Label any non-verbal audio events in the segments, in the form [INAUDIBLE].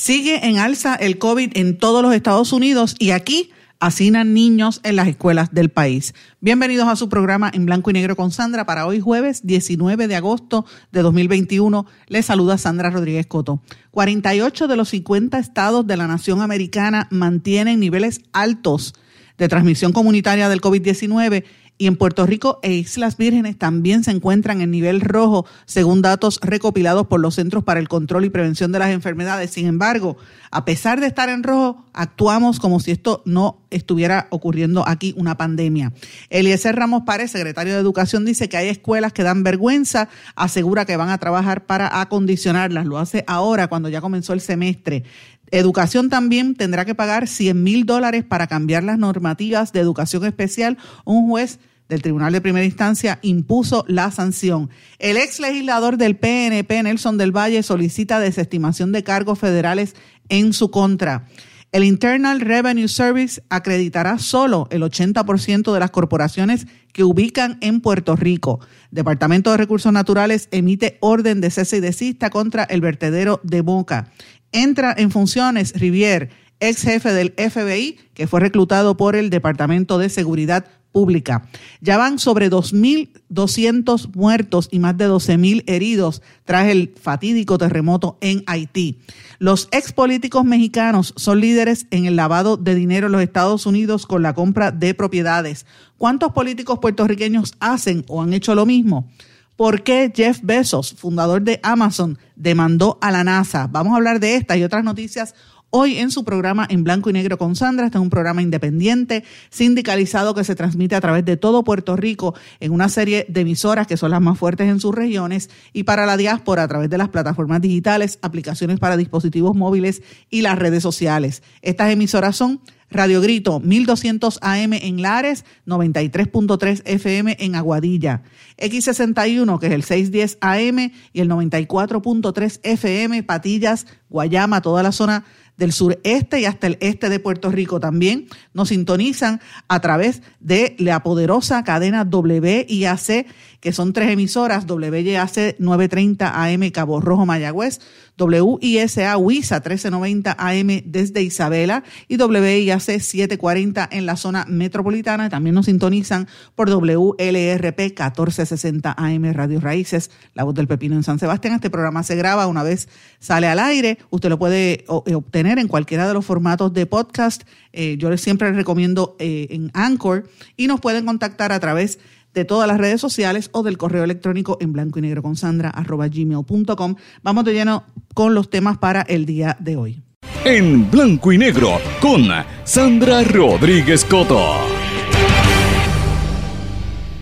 Sigue en alza el COVID en todos los Estados Unidos y aquí hacinan niños en las escuelas del país. Bienvenidos a su programa en blanco y negro con Sandra para hoy jueves 19 de agosto de 2021. Les saluda Sandra Rodríguez Coto. 48 de los 50 estados de la nación americana mantienen niveles altos de transmisión comunitaria del COVID-19 y en Puerto Rico e Islas Vírgenes también se encuentran en nivel rojo, según datos recopilados por los Centros para el Control y Prevención de las Enfermedades. Sin embargo, a pesar de estar en rojo, actuamos como si esto no estuviera ocurriendo aquí una pandemia. Eliezer Ramos Párez, secretario de Educación, dice que hay escuelas que dan vergüenza, asegura que van a trabajar para acondicionarlas. Lo hace ahora, cuando ya comenzó el semestre. Educación también tendrá que pagar 100 mil dólares para cambiar las normativas de educación especial. Un juez del Tribunal de Primera Instancia impuso la sanción. El ex legislador del PNP, Nelson del Valle, solicita desestimación de cargos federales en su contra. El Internal Revenue Service acreditará solo el 80% de las corporaciones que ubican en Puerto Rico. Departamento de Recursos Naturales emite orden de cese y desista contra el vertedero de Boca. Entra en funciones Rivier, ex jefe del FBI, que fue reclutado por el Departamento de Seguridad Pública. Ya van sobre 2.200 muertos y más de 12.000 heridos tras el fatídico terremoto en Haití. Los ex políticos mexicanos son líderes en el lavado de dinero en los Estados Unidos con la compra de propiedades. ¿Cuántos políticos puertorriqueños hacen o han hecho lo mismo? ¿Por qué Jeff Bezos, fundador de Amazon, demandó a la NASA? Vamos a hablar de estas y otras noticias hoy en su programa en blanco y negro con Sandra. Este es un programa independiente, sindicalizado que se transmite a través de todo Puerto Rico en una serie de emisoras que son las más fuertes en sus regiones y para la diáspora a través de las plataformas digitales, aplicaciones para dispositivos móviles y las redes sociales. Estas emisoras son Radio Grito 1200 AM en Lares, 93.3 FM en Aguadilla, X61 que es el 610 AM y el 94.3 FM Patillas, Guayama, toda la zona del sureste y hasta el este de Puerto Rico también nos sintonizan a través de la poderosa cadena WIAC, que son tres emisoras, WIAC 930 AM Cabo Rojo Mayagüez, WISA WISA 1390 AM desde Isabela y WIAC 740 en la zona metropolitana. También nos sintonizan por WLRP 1460 AM Radio Raíces, La Voz del Pepino en San Sebastián. Este programa se graba una vez sale al aire. Usted lo puede eh, obtener en cualquiera de los formatos de podcast. Eh, yo siempre les recomiendo eh, en Anchor y nos pueden contactar a través de todas las redes sociales o del correo electrónico en blanco y negro con Sandra arroba gmail.com. Vamos de lleno con los temas para el día de hoy. En blanco y negro con Sandra Rodríguez Coto.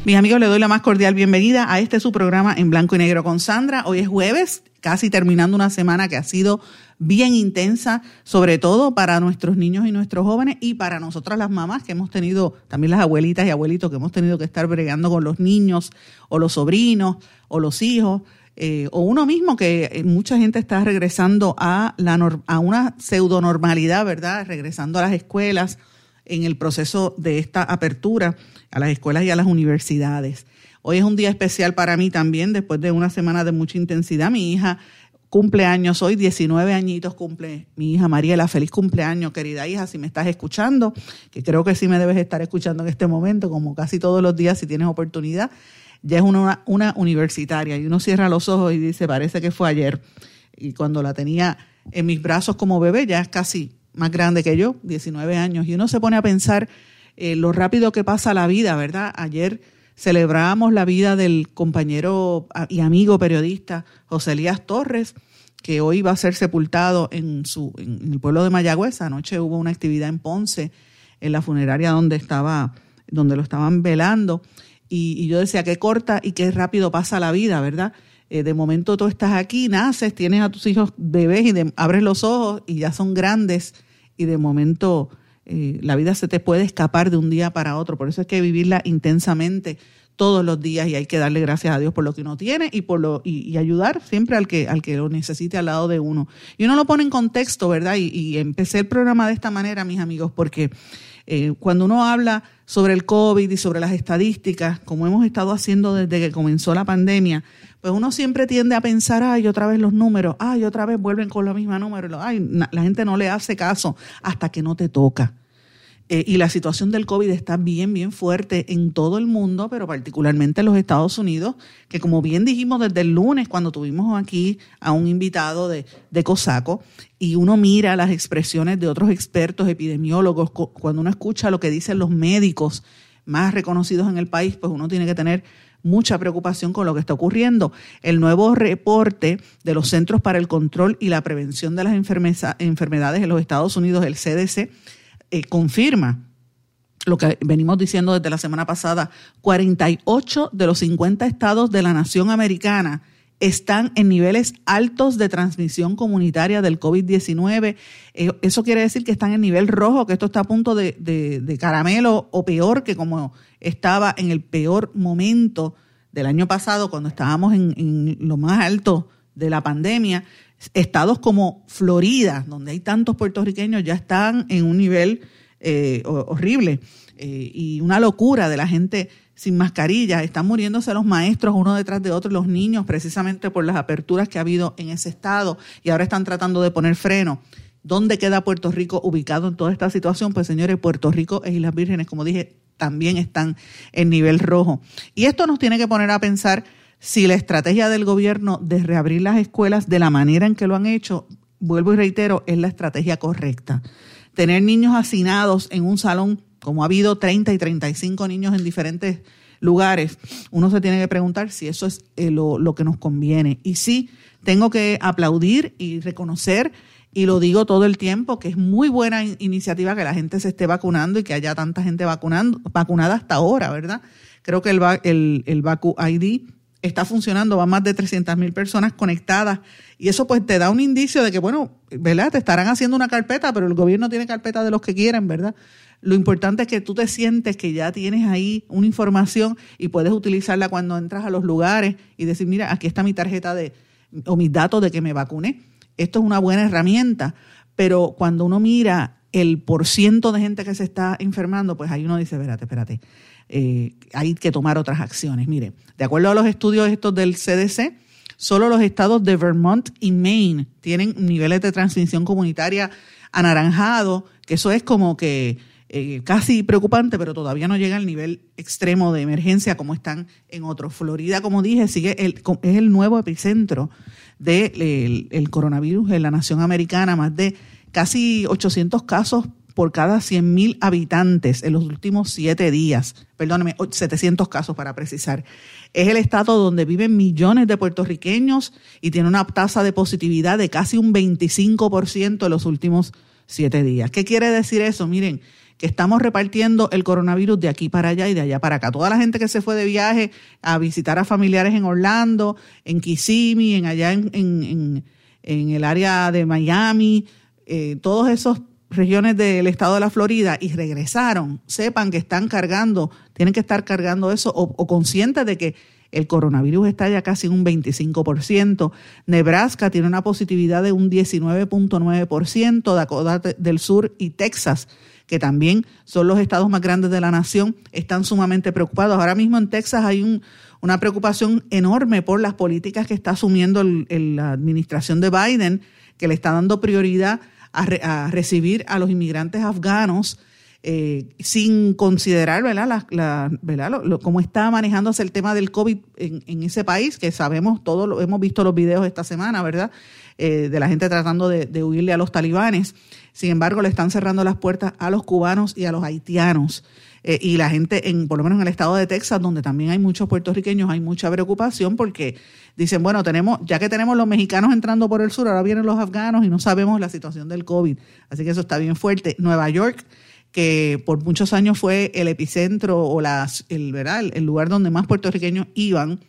Mis amigos, le doy la más cordial bienvenida a este su programa en blanco y negro con Sandra. Hoy es jueves, casi terminando una semana que ha sido bien intensa, sobre todo para nuestros niños y nuestros jóvenes y para nosotras las mamás que hemos tenido, también las abuelitas y abuelitos que hemos tenido que estar bregando con los niños o los sobrinos o los hijos. Eh, o uno mismo que eh, mucha gente está regresando a, la, a una pseudonormalidad, ¿verdad? Regresando a las escuelas en el proceso de esta apertura a las escuelas y a las universidades. Hoy es un día especial para mí también, después de una semana de mucha intensidad. Mi hija cumpleaños hoy, 19 añitos cumple mi hija Mariela. Feliz cumpleaños, querida hija, si me estás escuchando, que creo que sí me debes estar escuchando en este momento, como casi todos los días si tienes oportunidad. Ya es una, una universitaria y uno cierra los ojos y dice, parece que fue ayer. Y cuando la tenía en mis brazos como bebé, ya es casi más grande que yo, 19 años. Y uno se pone a pensar eh, lo rápido que pasa la vida, ¿verdad? Ayer celebramos la vida del compañero y amigo periodista José Elías Torres, que hoy va a ser sepultado en, su, en el pueblo de Mayagüez. Anoche hubo una actividad en Ponce, en la funeraria donde, estaba, donde lo estaban velando. Y, yo decía, qué corta y qué rápido pasa la vida, ¿verdad? eh, de momento tú estás aquí, naces, tienes a tus hijos bebés y abres los ojos y ya son grandes y de momento eh, la vida se te puede escapar de un día para otro. Por eso es que vivirla intensamente todos los días y hay que darle gracias a Dios por lo que uno tiene y por lo y, ayudar siempre al que al que lo necesite al lado de uno. Y uno lo pone en contexto, ¿verdad? Y, y empecé el programa de esta manera, mis amigos, porque eh, cuando uno habla sobre el COVID y sobre las estadísticas, como hemos estado haciendo desde que comenzó la pandemia, pues uno siempre tiende a pensar, ay, otra vez los números, ay, otra vez vuelven con los mismos números, ay, la gente no le hace caso hasta que no te toca. Eh, y la situación del COVID está bien, bien fuerte en todo el mundo, pero particularmente en los Estados Unidos, que como bien dijimos desde el lunes cuando tuvimos aquí a un invitado de, de COSACO, y uno mira las expresiones de otros expertos epidemiólogos, cuando uno escucha lo que dicen los médicos más reconocidos en el país, pues uno tiene que tener mucha preocupación con lo que está ocurriendo. El nuevo reporte de los Centros para el Control y la Prevención de las Enfermedades en los Estados Unidos, el CDC, eh, confirma lo que venimos diciendo desde la semana pasada, 48 de los 50 estados de la nación americana están en niveles altos de transmisión comunitaria del COVID-19. Eh, eso quiere decir que están en nivel rojo, que esto está a punto de, caramelo o peor que como estaba en el peor momento del año pasado, cuando estábamos en lo más alto de la pandemia. Estados como Florida, donde hay tantos puertorriqueños, ya están en un nivel eh, horrible eh, y una locura de la gente sin mascarilla. Están muriéndose los maestros uno detrás de otro, los niños, precisamente por las aperturas que ha habido en ese estado y ahora están tratando de poner freno. ¿Dónde queda Puerto Rico ubicado en toda esta situación? Pues señores, Puerto Rico e Islas Vírgenes, como dije, también están en nivel rojo. Y esto nos tiene que poner a pensar si la estrategia del gobierno de reabrir las escuelas de la manera en que lo han hecho, vuelvo y reitero, es la estrategia correcta. Tener niños hacinados en un salón, como ha habido 30 y 35 niños en diferentes lugares, uno se tiene que preguntar si eso es eh, lo, que nos conviene. Y sí, tengo que aplaudir y reconocer y lo digo todo el tiempo, que es muy buena iniciativa que la gente se esté vacunando y que haya tanta gente vacunando, vacunada hasta ahora, ¿verdad? Creo que el Vacu ID está funcionando, va más de 300 mil personas conectadas y eso pues te da un indicio de que, bueno, ¿verdad? Te estarán haciendo una carpeta, pero el gobierno tiene carpeta de los que quieren, ¿verdad? Lo importante es que tú te sientes que ya tienes ahí una información y puedes utilizarla cuando entras a los lugares y decir, mira, aquí está mi tarjeta de o mis datos de que me vacuné. Esto es una buena herramienta, pero cuando uno mira el porciento de gente que se está enfermando, pues ahí uno dice, espérate, espérate eh, hay que tomar otras acciones. Mire, de acuerdo a los estudios estos del CDC, solo los estados de Vermont y Maine tienen niveles de transmisión comunitaria anaranjado, que eso es como que eh, casi preocupante, pero todavía no llega al nivel extremo de emergencia como están en otros. Florida, como dije, sigue el, es el nuevo epicentro del coronavirus en la nación americana, más de casi 800 casos por cada 100.000 habitantes en los últimos siete días. Perdóneme, 700 casos para precisar. Es el estado donde viven millones de puertorriqueños y tiene una tasa de positividad de casi un 25% en los últimos siete días. ¿Qué quiere decir eso? Miren, que estamos repartiendo el coronavirus de aquí para allá y de allá para acá. Toda la gente que se fue de viaje a visitar a familiares en Orlando, en Kissimmee, en allá en, en, el área de Miami, eh, todos esos regiones del estado de la Florida y regresaron, sepan que están cargando, tienen que estar cargando eso o, conscientes de que el coronavirus está ya casi en un 25%. Nebraska tiene una positividad de un 19.9%, Dakota del Sur y Texas, que también son los estados más grandes de la nación, están sumamente preocupados. Ahora mismo en Texas hay un, una preocupación enorme por las políticas que está asumiendo la administración de Biden, que le está dando prioridad a, recibir a los inmigrantes afganos eh, sin considerar ¿verdad? La, ¿verdad? cómo está manejándose el tema del COVID en, ese país, que sabemos, todos lo, hemos visto los videos esta semana, ¿verdad? Eh, de la gente tratando de, huirle a los talibanes. Sin embargo, le están cerrando las puertas a los cubanos y a los haitianos. Eh, y la gente, en, por lo menos en el estado de Texas, donde también hay muchos puertorriqueños, hay mucha preocupación porque dicen, bueno, tenemos, ya que tenemos los mexicanos entrando por el sur, ahora vienen los afganos y no sabemos la situación del COVID. Así que eso está bien fuerte. Nueva York, que por muchos años fue el epicentro o las, el, el lugar donde más puertorriqueños iban,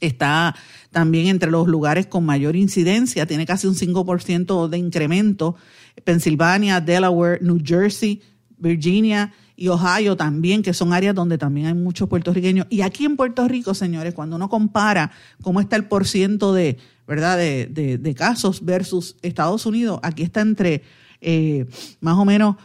está también entre los lugares con mayor incidencia, tiene casi un 5% de incremento. Pensilvania, Delaware, New Jersey, Virginia y Ohio también, que son áreas donde también hay muchos puertorriqueños. Y aquí en Puerto Rico, señores, cuando uno compara cómo está el porciento de, ¿verdad? De, de, casos versus Estados Unidos, aquí está entre eh, más o menos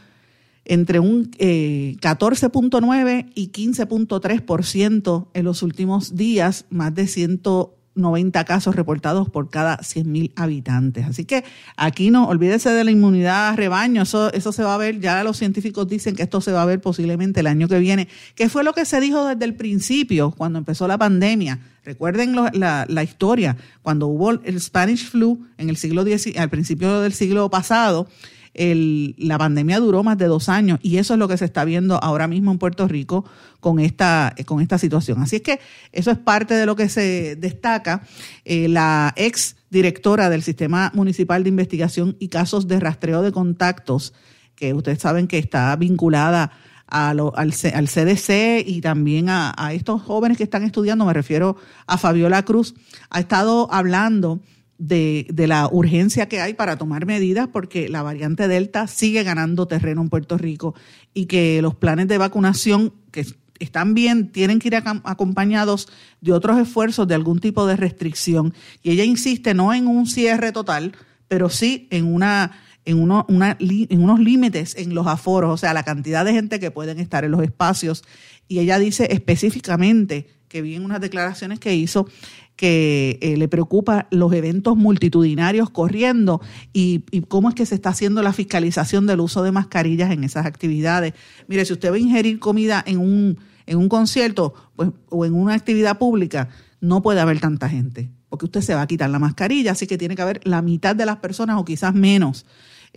entre un 14.9 eh, y 15.3% en los últimos días, más de 190 casos reportados por cada 100.000 habitantes. Así que aquí no, olvídese de la inmunidad rebaño, eso, eso se va a ver, ya los científicos dicen que esto se va a ver posiblemente el año que viene, que fue lo que se dijo desde el principio, cuando empezó la pandemia. Recuerden la, la, historia, cuando hubo el Spanish flu en el siglo X, al principio del siglo pasado, la pandemia duró más de dos años y eso es lo que se está viendo ahora mismo en Puerto Rico con esta, con esta situación. Así es que eso es parte de lo que se destaca. Eh, la ex directora del Sistema Municipal de Investigación y Casos de Rastreo de Contactos, que ustedes saben que está vinculada al, CDC y también a, estos jóvenes que están estudiando, me refiero a Fabiola Cruz, ha estado hablando de, la urgencia que hay para tomar medidas porque la variante Delta sigue ganando terreno en Puerto Rico y que los planes de vacunación que están bien tienen que ir acompañados de otros esfuerzos de algún tipo de restricción. Y ella insiste no en un cierre total, pero sí en una en, una, en unos límites en los aforos, o sea, la cantidad de gente que pueden estar en los espacios. Y ella dice específicamente, que vi en unas declaraciones que hizo, que eh, le preocupa los eventos multitudinarios corriendo y, cómo es que se está haciendo la fiscalización del uso de mascarillas en esas actividades. Mire, si usted va a ingerir comida en un, en un concierto pues, o en una actividad pública, no puede haber tanta gente, porque usted se va a quitar la mascarilla, así que tiene que haber la mitad de las personas o quizás menos.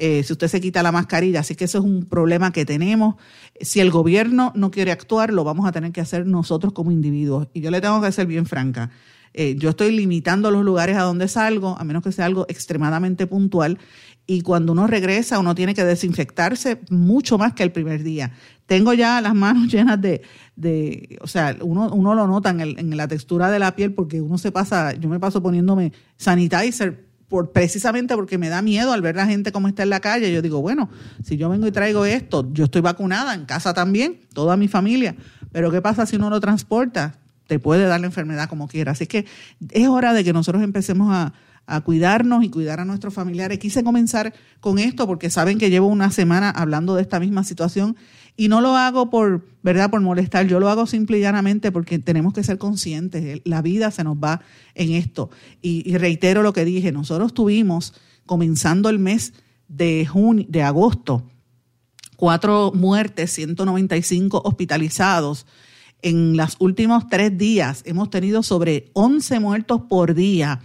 Eh, si usted se quita la mascarilla. Así que eso es un problema que tenemos. Si el gobierno no quiere actuar, lo vamos a tener que hacer nosotros como individuos. Y yo le tengo que ser bien franca. Eh, yo estoy limitando los lugares a donde salgo, a menos que sea algo extremadamente puntual. Y cuando uno regresa, uno tiene que desinfectarse mucho más que el primer día. Tengo ya las manos [LAUGHS] llenas de, o sea, uno, uno lo nota en, el, en la textura de la piel porque uno se pasa, yo me paso poniéndome sanitizer por, precisamente porque me da miedo al ver la gente como está en la calle. Yo digo, bueno, si yo vengo y traigo esto, yo estoy vacunada en casa también, toda mi familia, pero ¿qué pasa si uno lo transporta? Te puede dar la enfermedad como quiera. Así que es hora de que nosotros empecemos a, cuidarnos y cuidar a nuestros familiares. Quise comenzar con esto porque saben que llevo una semana hablando de esta misma situación y no lo hago por, ¿verdad?, por molestar, yo lo hago simple y llanamente porque tenemos que ser conscientes, la vida se nos va en esto. Y, reitero lo que dije, nosotros tuvimos, comenzando el mes de, junio, de agosto, cuatro muertes, 195 hospitalizados, en los últimos tres días hemos tenido sobre 11 muertos por día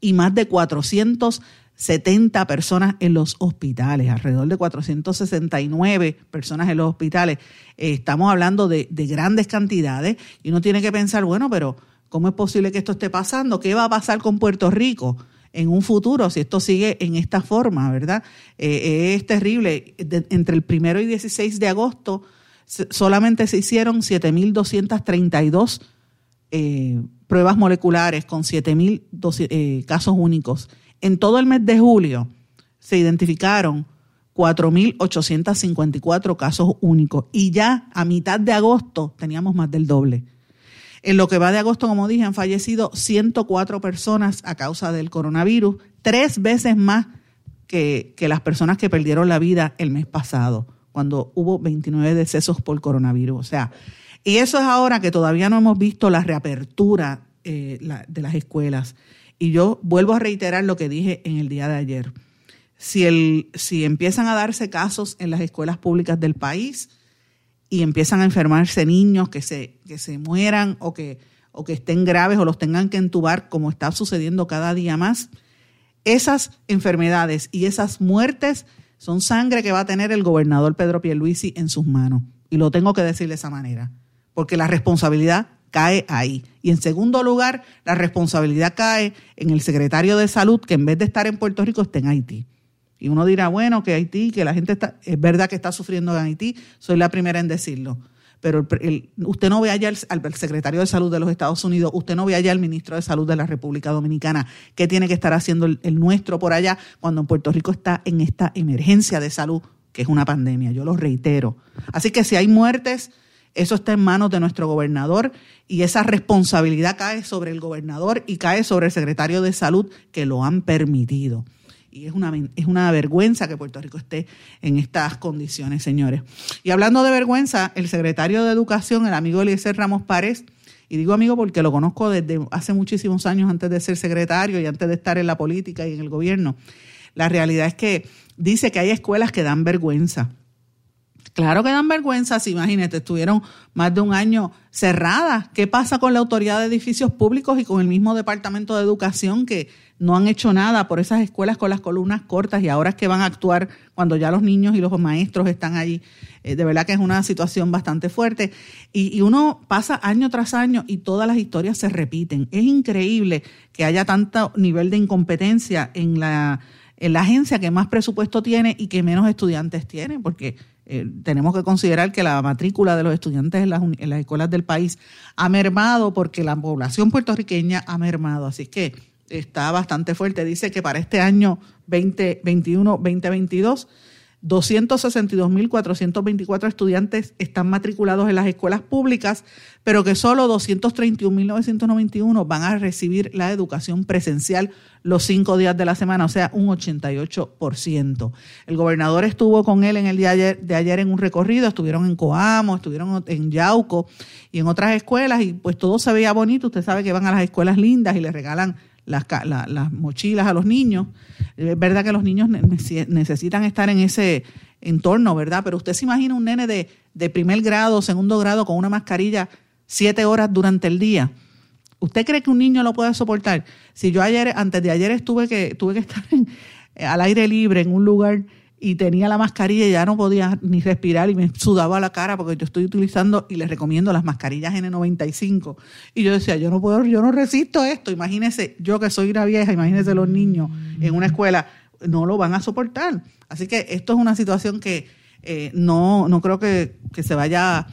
y más de 470 personas en los hospitales, alrededor de 469 personas en los hospitales. Eh, estamos hablando de, de grandes cantidades y uno tiene que pensar, bueno, pero ¿cómo es posible que esto esté pasando? ¿Qué va a pasar con Puerto Rico? en un futuro si esto sigue en esta forma, ¿verdad? Eh, es terrible. entre el primero y 16 de agosto solamente se hicieron 7.232 eh, pruebas moleculares con 7.000 eh, casos únicos. En todo el mes de julio se identificaron 4.854 casos únicos y ya a mitad de agosto teníamos más del doble. En lo que va de agosto, como dije, han fallecido 104 personas a causa del coronavirus, tres veces más que, que las personas que perdieron la vida el mes pasado cuando hubo 29 decesos por coronavirus. O sea, y eso es ahora que todavía no hemos visto la reapertura eh, de las escuelas. Y yo vuelvo a reiterar lo que dije en el día de ayer. Si, el, si empiezan a darse casos en las escuelas públicas del país y empiezan a enfermarse niños que se, que se mueran o que, o que estén graves o los tengan que entubar, como está sucediendo cada día más, esas enfermedades y esas muertes son sangre que va a tener el gobernador Pedro Pierluisi en sus manos. Y lo tengo que decir de esa manera, porque la responsabilidad cae ahí. Y en segundo lugar, la responsabilidad cae en el secretario de salud, que en vez de estar en Puerto Rico, está en Haití. Y uno dirá, bueno, que Haití, que la gente está, es verdad que está sufriendo en Haití, soy la primera en decirlo. Pero usted no ve allá al, secretario de salud de los Estados Unidos, usted no ve allá al ministro de salud de la República Dominicana, qué tiene que estar haciendo el, el nuestro por allá cuando en Puerto Rico está en esta emergencia de salud, que es una pandemia, yo lo reitero. Así que si hay muertes, eso está en manos de nuestro gobernador y esa responsabilidad cae sobre el gobernador y cae sobre el secretario de salud que lo han permitido. Y es una, es una vergüenza que Puerto Rico esté en estas condiciones, señores. Y hablando de vergüenza, el secretario de Educación, el amigo Eliezer Ramos Párez, y digo amigo porque lo conozco desde hace muchísimos años antes de ser secretario y antes de estar en la política y en el gobierno, la realidad es que dice que hay escuelas que dan vergüenza Claro que dan vergüenza, si imagínate, estuvieron más de un año cerradas. ¿Qué pasa con la autoridad de edificios públicos y con el mismo departamento de educación que no han hecho nada por esas escuelas con las columnas cortas y ahora es que van a actuar cuando ya los niños y los maestros están allí? Eh, de verdad que es una situación bastante fuerte. Y, uno pasa año tras año y todas las historias se repiten. Es increíble que haya tanto nivel de incompetencia en la, en la agencia que más presupuesto tiene y que menos estudiantes tiene, porque eh, tenemos que considerar que la matrícula de los estudiantes en las, en las, escuelas del país ha mermado porque la población puertorriqueña ha mermado. Así que está bastante fuerte. Dice que para este año 2021-2022 262.424 estudiantes están matriculados en las escuelas públicas, pero que solo 231.991 van a recibir la educación presencial los cinco días de la semana, o sea, un 88%. El gobernador estuvo con él en el día de ayer, en un recorrido, estuvieron en Coamo, estuvieron en Yauco y en otras escuelas y pues todo se veía bonito. Usted sabe que van a las escuelas lindas y les regalan las, las mochilas a los niños. Es verdad que los niños necesitan estar en ese entorno, ¿verdad? Pero usted se imagina un nene de, de primer grado, segundo grado, con una mascarilla siete horas durante el día. ¿Usted cree que un niño lo puede soportar? Si yo ayer, antes de ayer estuve que, tuve que [LAUGHS] estar al aire libre en un lugar y tenía la mascarilla y ya no podía ni respirar y me sudaba la cara porque yo estoy utilizando y les recomiendo las mascarillas N95. Y yo decía, yo no puedo, yo no resisto esto. Imagínese, yo que soy una vieja, imagínese los niños en una escuela, no lo van a soportar. Así que esto es una situación que eh, no, no creo que, que se vaya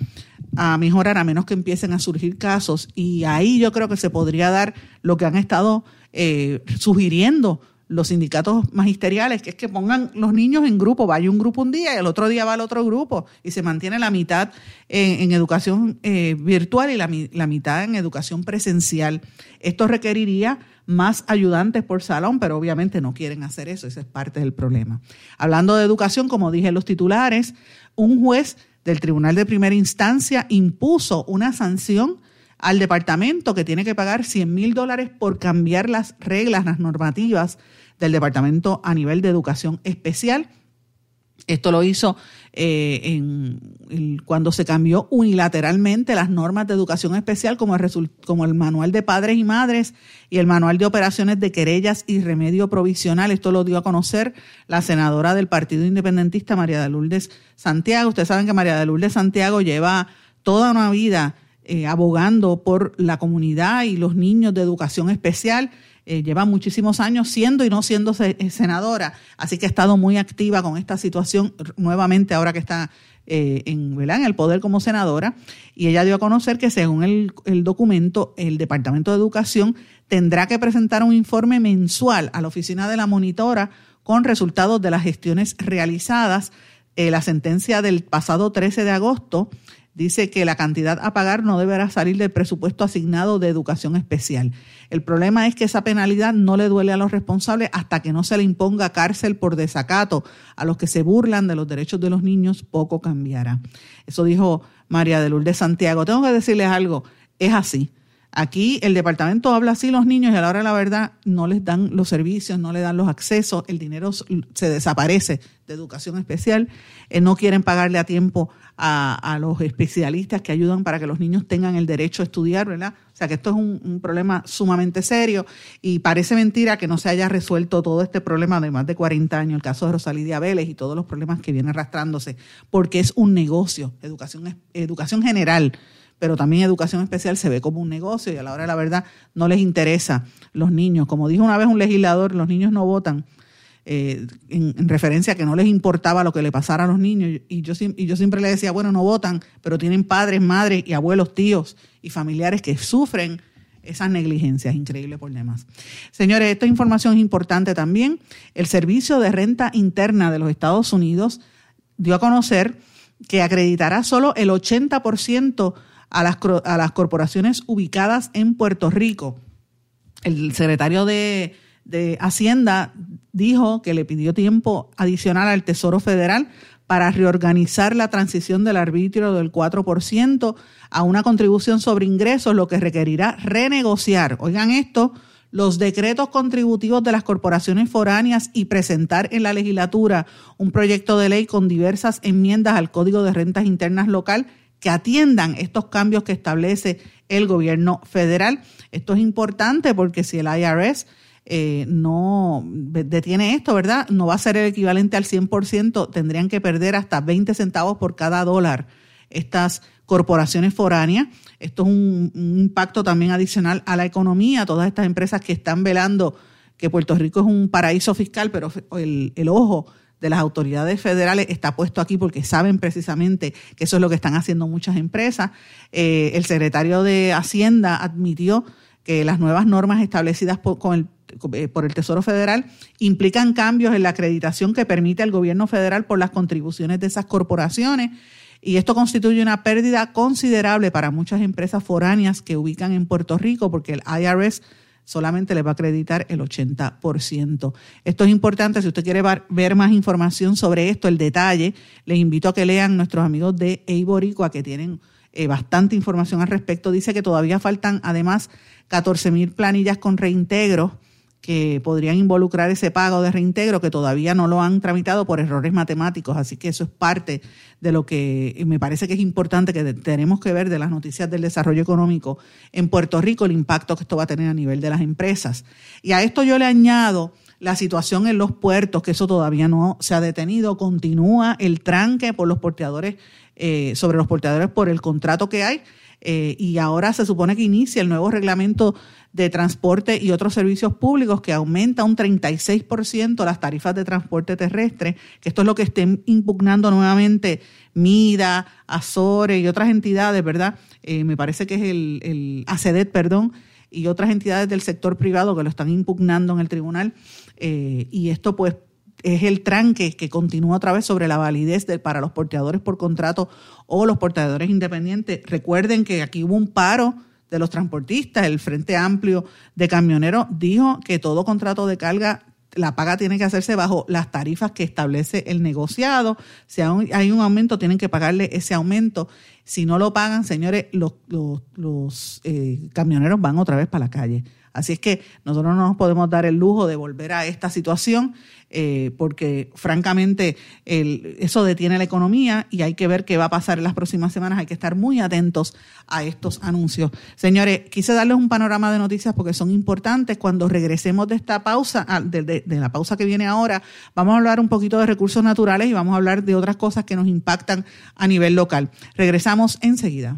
a mejorar a menos que empiecen a surgir casos. Y ahí yo creo que se podría dar lo que han estado eh, sugiriendo los sindicatos magisteriales, que es que pongan los niños en grupo, vaya un grupo un día y el otro día va el otro grupo y se mantiene la mitad en, educación eh, virtual y la, mitad en educación presencial. Esto requeriría más ayudantes por salón, pero obviamente no quieren hacer eso, ese es parte del problema. Hablando de educación, como dije los titulares, un juez del Tribunal de Primera Instancia impuso una sanción al departamento que tiene que pagar 100 mil dólares por cambiar las reglas, las normativas del departamento a nivel de educación especial. Esto lo hizo eh, cuando se cambió unilateralmente las normas de educación especial como el, como el manual de padres y madres y el manual de operaciones de querellas y remedio provisional. Esto lo dio a conocer la senadora del Partido Independentista, María de Lourdes Santiago. Ustedes saben que María de Lourdes Santiago lleva toda una vida eh, abogando por la comunidad y los niños de educación especial eh, lleva muchísimos años siendo y no siendo eh, senadora, así que ha estado muy activa con esta situación nuevamente ahora que está eh, en, en el poder como senadora, y ella dio a conocer que según el, el, documento, el Departamento de Educación tendrá que presentar un informe mensual a la oficina de la monitora con resultados de las gestiones realizadas. la sentencia del pasado 13 de agosto dice que la cantidad a pagar no deberá salir del presupuesto asignado de educación especial. El problema es que esa penalidad no le duele a los responsables hasta que no se le imponga cárcel por desacato. A los que se burlan de los derechos de los niños, poco cambiará. Eso dijo María de Lourdes Santiago. Tengo que decirles algo, es así. Aquí el departamento habla así los niños y a la hora de la verdad no les dan los servicios, no les dan los accesos, el dinero se desaparece de educación especial, eh, no quieren pagarle a tiempo a, los especialistas que ayudan para que los niños tengan el derecho a estudiar, ¿verdad? O sea que esto es un, problema sumamente serio y parece mentira que no se haya resuelto todo este problema de más de 40 años, el caso de Rosalía Vélez y todos los problemas que vienen arrastrándose, porque es un negocio, educación, educación general pero también educación especial se ve como un negocio y a la hora de la verdad no les interesa los niños. Como dijo una vez un legislador, los niños no votan, eh, en, referencia a que no les importaba lo que le pasara a los niños. Y yo, siempre le decía, bueno, no votan, pero tienen padres, madres y abuelos, tíos y familiares que sufren esas negligencias, increíble por demás. Señores, esta información es importante también. El Servicio de Renta Interna de los Estados Unidos dio a conocer que acreditará solo el 80% a las, a las corporaciones ubicadas en Puerto Rico. El secretario de de Hacienda dijo que le pidió tiempo adicional al Tesoro Federal para reorganizar la transición del arbitrio del 4% a una contribución sobre ingresos, lo que requerirá renegociar, oigan esto, los decretos contributivos de las corporaciones foráneas y presentar en la legislatura un proyecto de ley con diversas enmiendas al Código de Rentas Internas Local que atiendan estos cambios que establece el gobierno federal. Esto es importante porque si el IRS eh, no detiene esto, ¿verdad? No va a ser el equivalente al 100%, tendrían que perder hasta 20 centavos por cada dólar estas corporaciones foráneas. Esto es un, impacto también adicional a la economía, todas estas empresas que están velando que Puerto Rico es un paraíso fiscal, pero el, ojo de las autoridades federales está puesto aquí porque saben precisamente que eso es lo que están haciendo muchas empresas. Eh, el secretario de Hacienda admitió que las nuevas normas establecidas con el eh, por el Tesoro Federal implican cambios en la acreditación que permite al gobierno federal por las contribuciones de esas corporaciones y esto constituye una pérdida considerable para muchas empresas foráneas que ubican en Puerto Rico porque el IRS solamente le va a acreditar el 80%. Esto es importante, si usted quiere ver más información sobre esto, el detalle, les invito a que lean nuestros amigos de Eiboricua que tienen eh, bastante información al respecto. Dice que todavía faltan además 14 mil planillas con reintegro que podrían involucrar ese pago de reintegro que todavía no lo han tramitado por errores matemáticos. Así que eso es parte de lo que me parece que es importante que tenemos que ver de las noticias del desarrollo económico en Puerto Rico, el impacto que esto va a tener a nivel de las empresas. Y a esto yo le añado la situación en los puertos, que eso todavía no se ha detenido, continúa el tranque por los porteadores, eh, sobre los porteadores por el contrato que hay. Eh, y ahora se supone que inicia el nuevo reglamento de transporte y otros servicios públicos que aumenta un 36% las tarifas de transporte terrestre, que esto es lo que estén impugnando nuevamente MIDA, Azores y otras entidades, ¿verdad? Eh, me parece que es el, el ACEDET, perdón, y otras entidades del sector privado que lo están impugnando en el tribunal. Eh, y esto pues es el tranque que continúa otra vez sobre la validez de, para los porteadores por contrato o los porteadores independientes. Recuerden que aquí hubo un paro de los transportistas, el Frente Amplio de Camioneros dijo que todo contrato de carga, la paga tiene que hacerse bajo las tarifas que establece el negociado. Si hay un aumento, tienen que pagarle ese aumento. Si no lo pagan, señores, los, los, eh, camioneros van otra vez para la calle. Así es que nosotros no nos podemos dar el lujo de volver a esta situación eh, porque francamente eso detiene la economía y hay que ver qué va a pasar en las próximas semanas. Hay que estar muy atentos a estos anuncios. Señores, quise darles un panorama de noticias porque son importantes. Cuando regresemos de esta pausa, ah, de la pausa que viene ahora, vamos a hablar un poquito de recursos naturales y vamos a hablar de otras cosas que nos impactan a nivel local. Regresamos enseguida.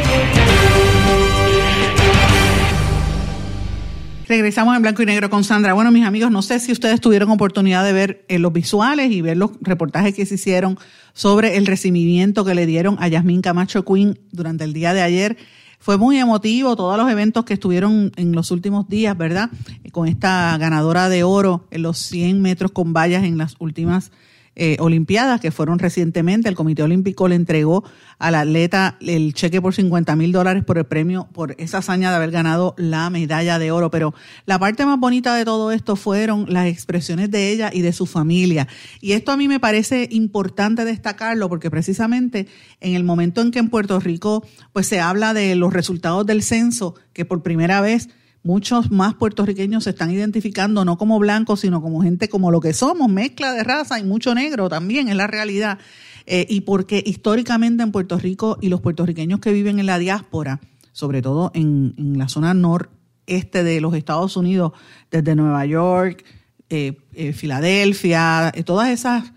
Regresamos en blanco y negro con Sandra. Bueno, mis amigos, no sé si ustedes tuvieron oportunidad de ver eh, los visuales y ver los reportajes que se hicieron sobre el recibimiento que le dieron a Yasmín Camacho Quinn durante el día de ayer. Fue muy emotivo todos los eventos que estuvieron en los últimos días, ¿verdad? Con esta ganadora de oro en los 100 metros con vallas en las últimas eh, Olimpiadas que fueron recientemente. El Comité Olímpico le entregó al atleta el cheque por 50 mil dólares por el premio, por esa hazaña de haber ganado la medalla de oro. Pero la parte más bonita de todo esto fueron las expresiones de ella y de su familia. Y esto a mí me parece importante destacarlo porque precisamente en el momento en que en Puerto Rico pues se habla de los resultados del censo, que por primera vez muchos más puertorriqueños se están identificando no como blancos, sino como gente como lo que somos, mezcla de raza y mucho negro también, es la realidad. eh, y porque históricamente en Puerto Rico y los puertorriqueños que viven en la diáspora, sobre todo en, la zona noreste de los Estados Unidos, desde Nueva York, eh, eh, Filadelfia, todas esas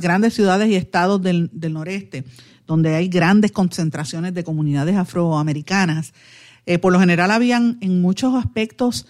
grandes ciudades y estados del, del, noreste, donde hay grandes concentraciones de comunidades afroamericanas, por lo general habían en muchos aspectos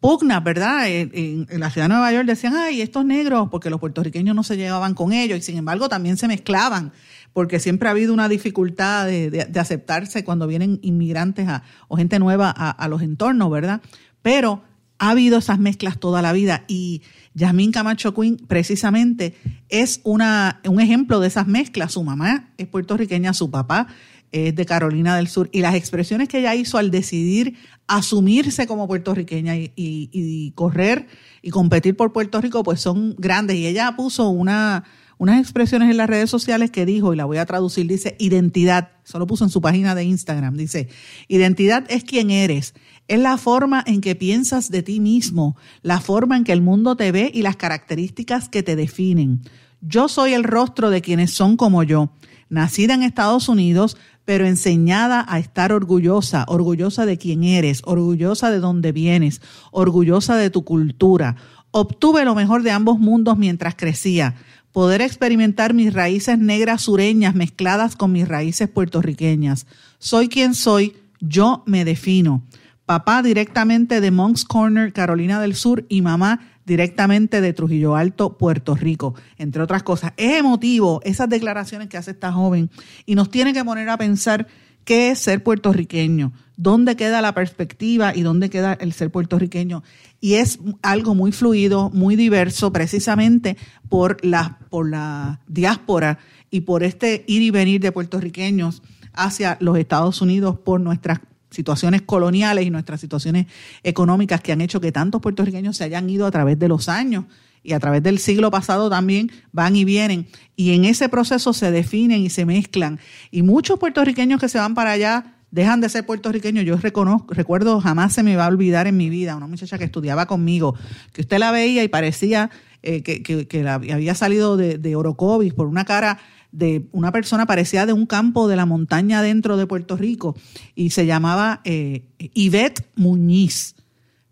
pugnas, ¿verdad? En, la ciudad de Nueva York decían, ay, estos negros, porque los puertorriqueños no se llevaban con ellos y sin embargo también se mezclaban, porque siempre ha habido una dificultad de, aceptarse cuando vienen inmigrantes o gente nueva a, los entornos, ¿verdad? Pero ha habido esas mezclas toda la vida y Yasmín Camacho Quinn precisamente es una, un ejemplo de esas mezclas. Su mamá es puertorriqueña, su papá es de Carolina del Sur y las expresiones que ella hizo al decidir asumirse como puertorriqueña y, correr y competir por Puerto Rico, pues son grandes. Y ella puso una, unas expresiones en las redes sociales que dijo, y la voy a traducir, dice, identidad, solo puso en su página de Instagram, dice, identidad es quien eres, es la forma en que piensas de ti mismo, la forma en que el mundo te ve y las características que te definen. Yo soy el rostro de quienes son como yo. Nacida en Estados Unidos, pero enseñada a estar orgullosa, orgullosa de quién eres, orgullosa de dónde vienes, orgullosa de tu cultura. Obtuve lo mejor de ambos mundos mientras crecía, poder experimentar mis raíces negras sureñas mezcladas con mis raíces puertorriqueñas. Soy quien soy, yo me defino. Papá directamente de Monk's Corner, Carolina del Sur, y mamá directamente de Trujillo Alto, Puerto Rico, entre otras cosas. Es emotivo esas declaraciones que hace esta joven y nos tiene que poner a pensar qué es ser puertorriqueño, dónde queda la perspectiva y dónde queda el ser puertorriqueño. Y es algo muy fluido, muy diverso, precisamente por la, por la diáspora y por este ir y venir de puertorriqueños hacia los Estados Unidos por nuestras situaciones coloniales y nuestras situaciones económicas que han hecho que tantos puertorriqueños se hayan ido a través de los años y a través del siglo pasado también van y vienen. Y en ese proceso se definen y se mezclan. Y muchos puertorriqueños que se van para allá dejan de ser puertorriqueños. Yo reconozco, recuerdo, jamás se me va a olvidar en mi vida, una muchacha que estudiaba conmigo, que usted la veía y parecía eh, que, que, había salido de, de Orocovis por una cara de una persona parecida de un campo de la montaña dentro de Puerto Rico y se llamaba eh, Yvette Muñiz.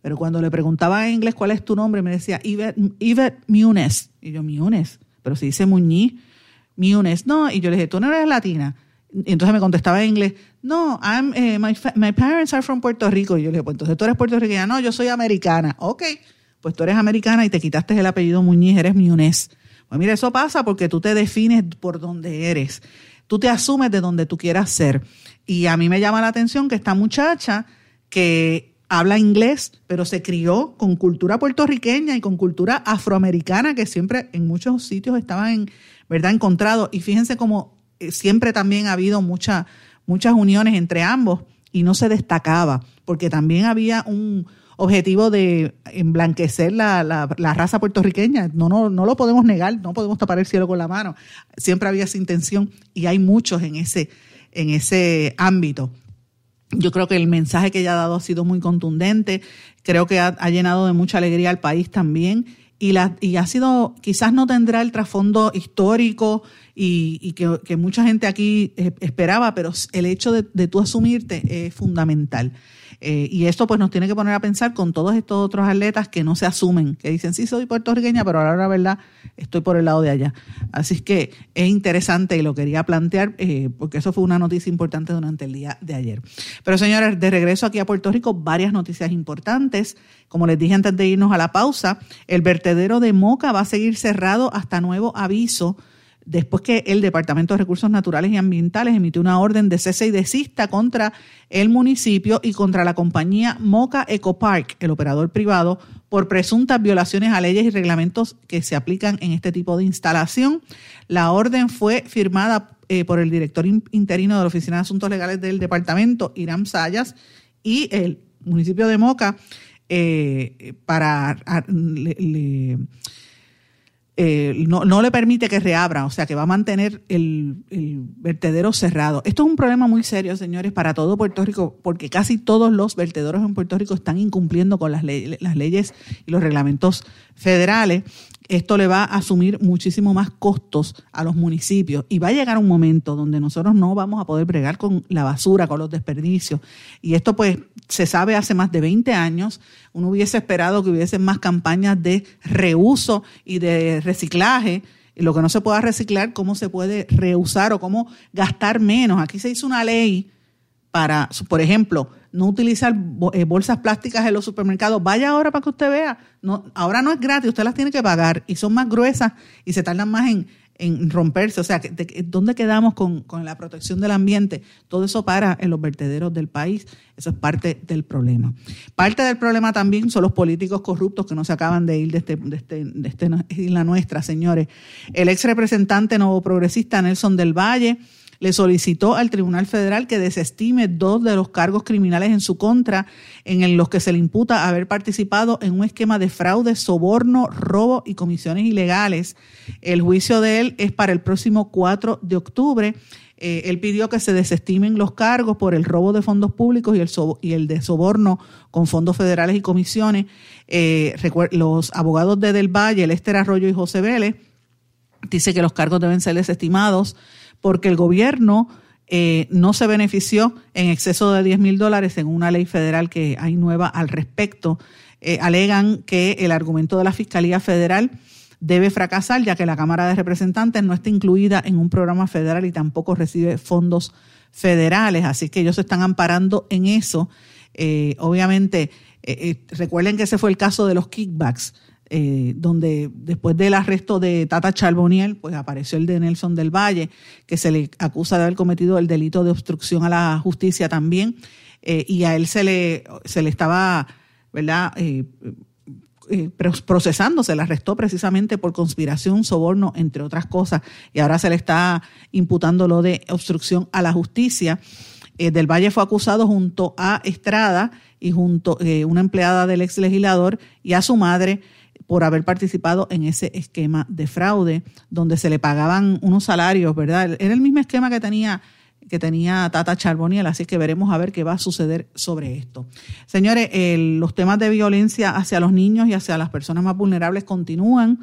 Pero cuando le preguntaba en inglés cuál es tu nombre, me decía Yvette, Yvette Munes. Y yo, Munes, pero si dice Muñiz, Munes. No, y yo le dije, tú no eres latina. Y entonces me contestaba en inglés, no, I'm, eh, my, my, parents are from Puerto Rico. Y yo le dije, pues entonces tú eres puertorriqueña. No, yo soy americana. Ok, pues tú eres americana y te quitaste el apellido Muñiz, eres Munes. Pues mira, eso pasa porque tú te defines por donde eres. Tú te asumes de donde tú quieras ser. Y a mí me llama la atención que esta muchacha que habla inglés, pero se crió con cultura puertorriqueña y con cultura afroamericana que siempre en muchos sitios estaban, en, ¿verdad?, encontrados. Y fíjense cómo eh, siempre también ha habido mucha, muchas uniones entre ambos y no se destacaba, porque también había un, objetivo de emblanquecer la, la, la, raza puertorriqueña. No, no, no lo podemos negar, no podemos tapar el cielo con la mano. Siempre había esa intención y hay muchos en ese, en ese ámbito. Yo creo que el mensaje que ella ha dado ha sido muy contundente, creo que ha, ha llenado de mucha alegría al país también y, la, y ha sido, quizás no tendrá el trasfondo histórico y, y que, que, mucha gente aquí esperaba, pero el hecho de, de tú asumirte es fundamental. Eh, y esto pues nos tiene que poner a pensar con todos estos otros atletas que no se asumen, que dicen, sí, soy puertorriqueña, pero ahora la verdad estoy por el lado de allá. Así que es interesante y lo quería plantear eh, porque eso fue una noticia importante durante el día de ayer. Pero señores, de regreso aquí a Puerto Rico, varias noticias importantes. Como les dije antes de irnos a la pausa, el vertedero de Moca va a seguir cerrado hasta nuevo aviso después que el Departamento de Recursos Naturales y Ambientales emitió una orden de cese y desista contra el municipio y contra la compañía Moca Ecopark, el operador privado, por presuntas violaciones a leyes y reglamentos que se aplican en este tipo de instalación. La orden fue firmada eh, por el director interino de la Oficina de Asuntos Legales del departamento, Irán Sayas, y el municipio de Moca eh, para... Eh, no, no, le permite que reabra, o sea que va a mantener el, vertedero cerrado. Esto es un problema muy serio, señores, para todo Puerto Rico, porque casi todos los vertederos en Puerto Rico están incumpliendo con las leyes y los reglamentos federales. Esto le va a asumir muchísimo más costos a los municipios y va a llegar un momento donde nosotros no vamos a poder bregar con la basura, con los desperdicios. Y esto pues se sabe hace más de 20 años. Uno hubiese esperado que hubiesen más campañas de reuso y de reciclaje. Lo que no se pueda reciclar, cómo se puede reusar o cómo gastar menos. Aquí se hizo una ley para, por ejemplo, no utilizar eh, bolsas plásticas en los supermercados. Vaya ahora para que usted vea. Ahora no es gratis, usted las tiene que pagar y son más gruesas y se tardan más en, romperse. O sea, ¿dónde quedamos con, la protección del ambiente? Todo eso para en los vertederos del país. Eso es parte del problema. Parte del problema también son los políticos corruptos que no se acaban de ir de, este, de, este, de esta isla nuestra, señores. El ex representante nuevo progresista Nelson del Valle le solicitó al Tribunal Federal que desestime dos de los cargos criminales en su contra, en los que se le imputa haber participado en un esquema de fraude, soborno, robo y comisiones ilegales. El juicio de él es para el próximo 4 de octubre. Eh, él pidió que se desestimen los cargos por el robo de fondos públicos y el, y el de soborno con fondos federales y comisiones. Eh, los abogados de Del Valle, Lester Arroyo y José Vélez, dice que los cargos deben ser desestimados porque el gobierno eh, no se benefició en exceso de 10 mil dólares en una ley federal que hay nueva al respecto. Eh, alegan que el argumento de la Fiscalía Federal debe fracasar ya que la Cámara de Representantes no está incluida en un programa federal y tampoco recibe fondos federales, así que ellos se están amparando en eso. Eh, obviamente, recuerden que ese fue el caso de los kickbacks eh, donde después del arresto de Tata Charboniel, pues apareció el de Nelson del Valle, que se le acusa de haber cometido el delito de obstrucción a la justicia también, eh, y a él se le, se le estaba, ¿verdad? Eh, procesando, se le arrestó precisamente por conspiración, soborno, entre otras cosas, y ahora se le está imputando lo de obstrucción a la justicia. del Valle fue acusado junto a Estrada y junto a una empleada del ex legislador y a su madre por haber participado en ese esquema de fraude, donde se le pagaban unos salarios, ¿verdad? Era el mismo esquema que tenía que tenía Tata Charboniel, así que veremos a ver qué va a suceder sobre esto. Señores, los temas de violencia hacia los niños y hacia las personas más vulnerables continúan.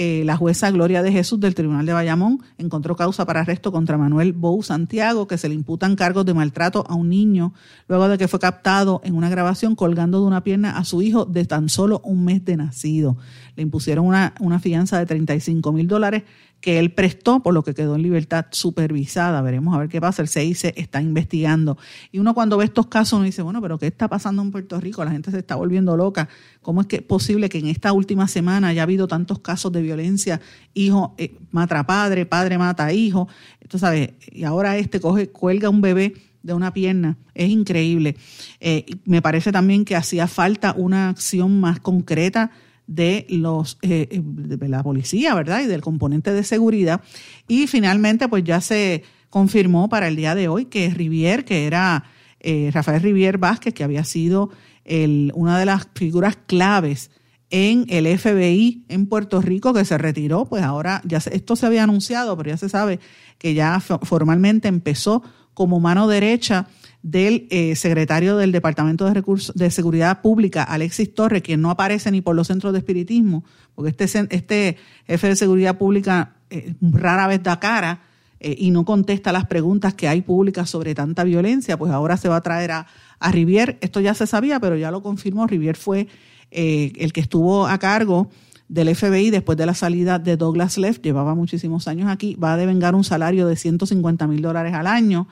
Eh, la jueza Gloria de Jesús del Tribunal de Bayamón encontró causa para arresto contra Manuel Bou Santiago, que se le imputan cargos de maltrato a un niño luego de que fue captado en una grabación colgando de una pierna a su hijo de tan solo un mes de nacido. Le impusieron una, una fianza de 35 mil dólares que él prestó, por lo que quedó en libertad supervisada. Veremos a ver qué pasa. El CIC está investigando. Y uno cuando ve estos casos, uno dice, bueno, pero ¿qué está pasando en Puerto Rico? La gente se está volviendo loca. ¿Cómo es que es posible que en esta última semana haya habido tantos casos de violencia? Hijo eh, mata padre, padre mata hijo. Esto, ¿sabes? Y ahora este coge, cuelga un bebé de una pierna. Es increíble. Eh, me parece también que hacía falta una acción más concreta de los eh, eh, de la policía, ¿verdad? Y del componente de seguridad. Y finalmente, pues ya se confirmó para el día de hoy que Rivier, que era eh, Rafael Rivier Vázquez, que había sido el, una de las figuras claves en el FBI en Puerto Rico, que se retiró, pues ahora ya esto se había anunciado, pero ya se sabe que ya formalmente empezó como mano derecha del eh, secretario del Departamento de Recursos de Seguridad Pública, Alexis Torres, quien no aparece ni por los centros de espiritismo, porque este, este jefe de Seguridad Pública eh, rara vez da cara eh, y no contesta las preguntas que hay públicas sobre tanta violencia, pues ahora se va a traer a, a Rivier. Esto ya se sabía, pero ya lo confirmó. Rivier fue el que estuvo a cargo del FBI después de la salida de Douglas Leff, llevaba muchísimos años aquí, va a devengar un salario de 150 mil dólares al año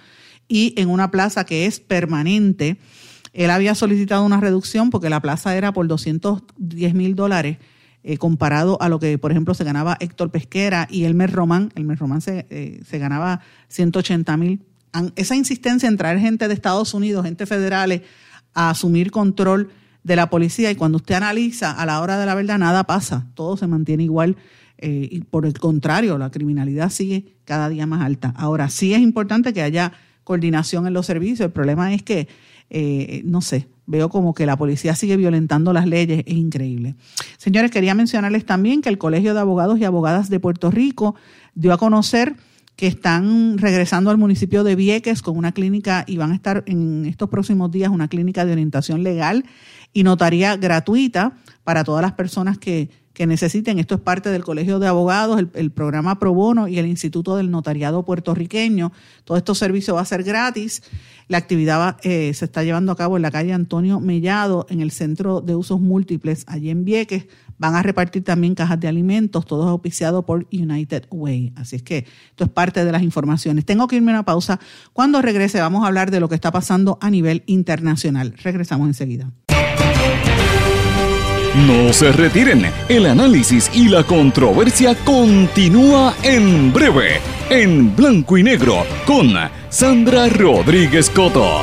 y en una plaza que es permanente. Él había solicitado una reducción porque la plaza era por 210 mil dólares eh, comparado a lo que, por ejemplo, se ganaba Héctor Pesquera y Elmer Román. Elmer Román se, eh, se ganaba 180 mil. Esa insistencia en traer gente de Estados Unidos, gente federales, a asumir control de la policía y cuando usted analiza a la hora de la verdad nada pasa, todo se mantiene igual eh, y por el contrario, la criminalidad sigue cada día más alta. Ahora, sí es importante que haya coordinación en los servicios. El problema es que, eh, no sé, veo como que la policía sigue violentando las leyes, es increíble. Señores, quería mencionarles también que el Colegio de Abogados y Abogadas de Puerto Rico dio a conocer que están regresando al municipio de Vieques con una clínica y van a estar en estos próximos días una clínica de orientación legal y notaría gratuita para todas las personas que que necesiten. Esto es parte del Colegio de Abogados, el, programa Pro Bono y el Instituto del Notariado Puertorriqueño. Todo estos servicios va a ser gratis. La actividad eh, se está llevando a cabo en la calle Antonio Mellado, en el Centro de Usos Múltiples, allí en Vieques. Van a repartir también cajas de alimentos, todos auspiciados por United Way. Así es que esto es parte de las informaciones. Tengo que irme a una pausa. Cuando regrese vamos a hablar de lo que está pasando a nivel internacional. Regresamos enseguida. No se retiren, el análisis y la controversia continúa en breve, en blanco y negro, con Sandra Rodríguez Coto.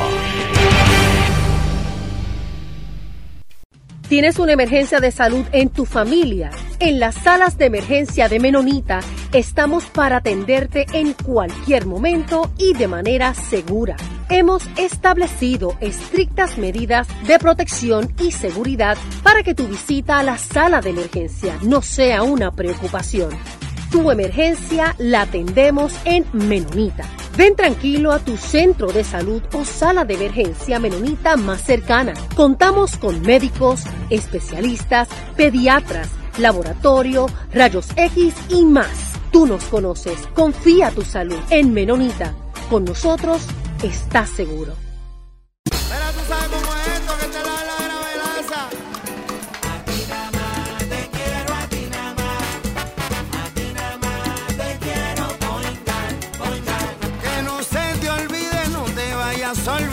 Tienes una emergencia de salud en tu familia. En las salas de emergencia de Menonita estamos para atenderte en cualquier momento y de manera segura. Hemos establecido estrictas medidas de protección y seguridad para que tu visita a la sala de emergencia no sea una preocupación. Tu emergencia la atendemos en Menonita. Ven tranquilo a tu centro de salud o sala de emergencia menonita más cercana. Contamos con médicos, especialistas, pediatras, laboratorio, rayos X y más. Tú nos conoces. Confía tu salud en Menonita. Con nosotros estás seguro. olvidar.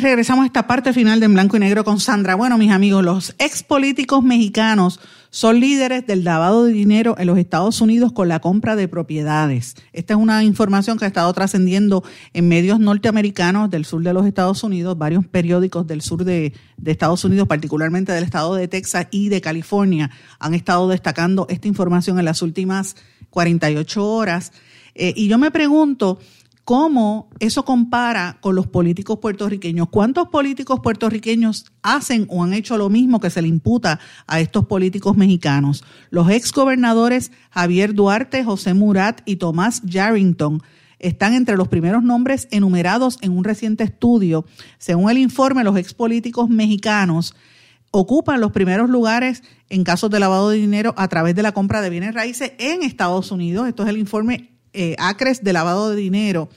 Regresamos a esta parte final de En Blanco y Negro con Sandra. Bueno, mis amigos, los ex políticos mexicanos son líderes del lavado de dinero en los Estados Unidos con la compra de propiedades. Esta es una información que ha estado trascendiendo en medios norteamericanos del sur de los Estados Unidos, varios periódicos del sur de, Estados Unidos, particularmente del estado de Texas y de California, han estado destacando esta información en las últimas 48 horas. Eh, y yo me pregunto, cómo eso compara con los políticos puertorriqueños. ¿Cuántos políticos puertorriqueños hacen o han hecho lo mismo que se le imputa a estos políticos mexicanos? Los exgobernadores Javier Duarte, José Murat y Tomás Yarrington están entre los primeros nombres enumerados en un reciente estudio. Según el informe, los expolíticos mexicanos ocupan los primeros lugares en casos de lavado de dinero a través de la compra de bienes raíces en Estados Unidos. Esto es el informe eh, acres de lavado de dinero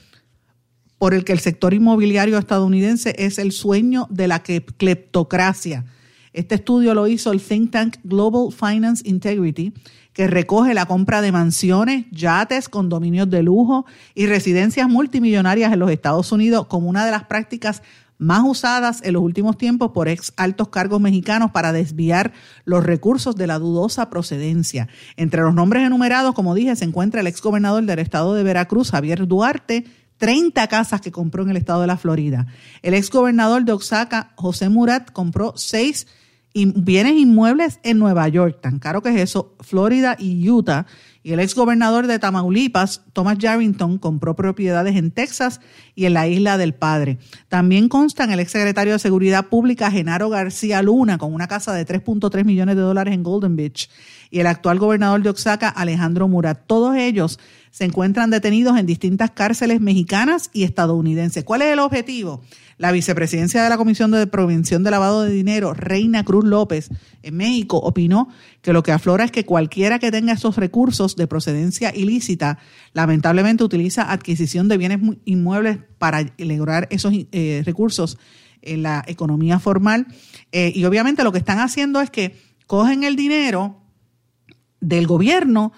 por el que el sector inmobiliario estadounidense es el sueño de la cleptocracia. Este estudio lo hizo el think tank Global Finance Integrity, que recoge la compra de mansiones, yates, condominios de lujo y residencias multimillonarias en los Estados Unidos como una de las prácticas más usadas en los últimos tiempos por ex altos cargos mexicanos para desviar los recursos de la dudosa procedencia. Entre los nombres enumerados, como dije, se encuentra el ex gobernador del estado de Veracruz, Javier Duarte, 30 casas que compró en el estado de la Florida. El ex gobernador de Oaxaca, José Murat, compró seis bienes inmuebles en Nueva York, tan caro que es eso, Florida y Utah. Y el ex gobernador de Tamaulipas, Thomas Yarrington, compró propiedades en Texas y en la isla del Padre. También constan el ex secretario de Seguridad Pública, Genaro García Luna, con una casa de 3.3 millones de dólares en Golden Beach, y el actual gobernador de Oaxaca, Alejandro Murat. Todos ellos se encuentran detenidos en distintas cárceles mexicanas y estadounidenses. ¿Cuál es el objetivo? La vicepresidencia de la Comisión de Prevención de Lavado de Dinero, Reina Cruz López, en México, opinó que lo que aflora es que cualquiera que tenga estos recursos de procedencia ilícita, lamentablemente utiliza adquisición de bienes inmuebles para lograr esos eh, recursos en la economía formal. Eh, y obviamente lo que están haciendo es que cogen el dinero del gobierno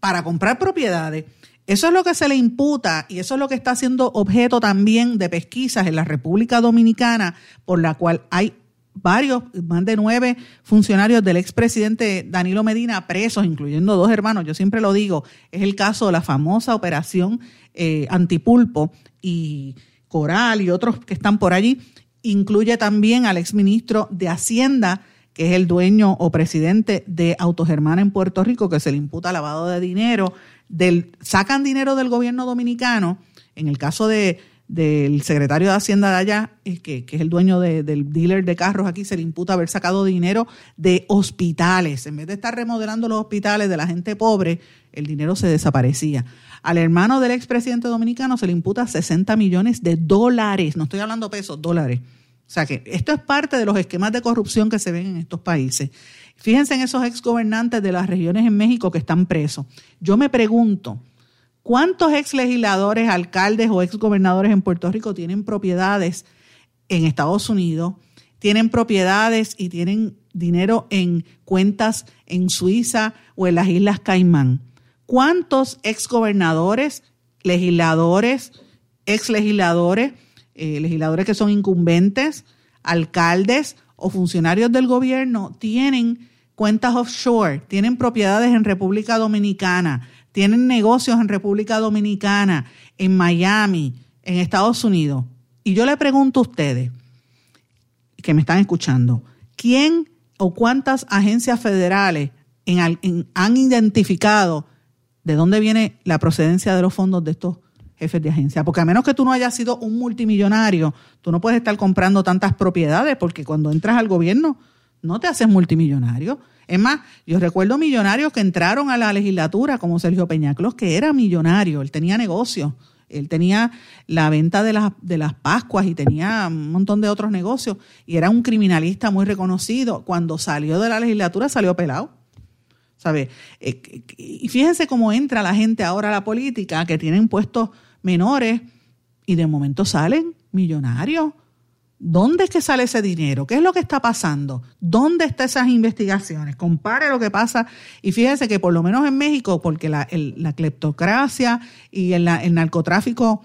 para comprar propiedades. Eso es lo que se le imputa y eso es lo que está siendo objeto también de pesquisas en la República Dominicana, por la cual hay varios, más de nueve funcionarios del expresidente Danilo Medina presos, incluyendo dos hermanos, yo siempre lo digo, es el caso de la famosa operación eh, Antipulpo y Coral y otros que están por allí, incluye también al exministro de Hacienda, que es el dueño o presidente de Autogermana en Puerto Rico, que se le imputa lavado de dinero, del, sacan dinero del gobierno dominicano, en el caso de, del secretario de Hacienda de allá, que, que es el dueño del dealer de carros aquí, se le imputa haber sacado dinero de hospitales. En vez de estar remodelando los hospitales de la gente pobre, el dinero se desaparecía. Al hermano del expresidente dominicano se le imputa 60 millones de dólares, no estoy hablando pesos, dólares. O sea que esto es parte de los esquemas de corrupción que se ven en estos países. Fíjense en esos exgobernantes de las regiones en México que están presos. Yo me pregunto, ¿cuántos ex legisladores, alcaldes o exgobernadores en Puerto Rico tienen propiedades en Estados Unidos? Tienen propiedades y tienen dinero en cuentas en Suiza o en las Islas Caimán. ¿Cuántos exgobernadores, legisladores, ex legisladores, eh, legisladores que son incumbentes, alcaldes o funcionarios del gobierno tienen cuentas offshore, tienen propiedades en República Dominicana, tienen negocios en República Dominicana, en Miami, en Estados Unidos. Y yo le pregunto a ustedes que me están escuchando, ¿quién o cuántas agencias federales han identificado de dónde viene la procedencia de los fondos de estos jefes de agencia. Porque a menos que tú no hayas sido un multimillonario, tú no puedes estar comprando tantas propiedades porque cuando entras al gobierno no te haces multimillonario. Es más, yo recuerdo millonarios que entraron a la legislatura, como Sergio Peñaclos, que era millonario, él tenía negocios, él tenía la venta de las, de las Pascuas y tenía un montón de otros negocios y era un criminalista muy reconocido. Cuando salió de la legislatura salió pelado. ¿Sabe? Eh, y fíjense cómo entra la gente ahora a la política, que tienen puestos menores y de momento salen millonarios. ¿Dónde es que sale ese dinero? ¿Qué es lo que está pasando? ¿Dónde están esas investigaciones? Compare lo que pasa y fíjese que por lo menos en México, porque la, la cleptocracia y el, el, narcotráfico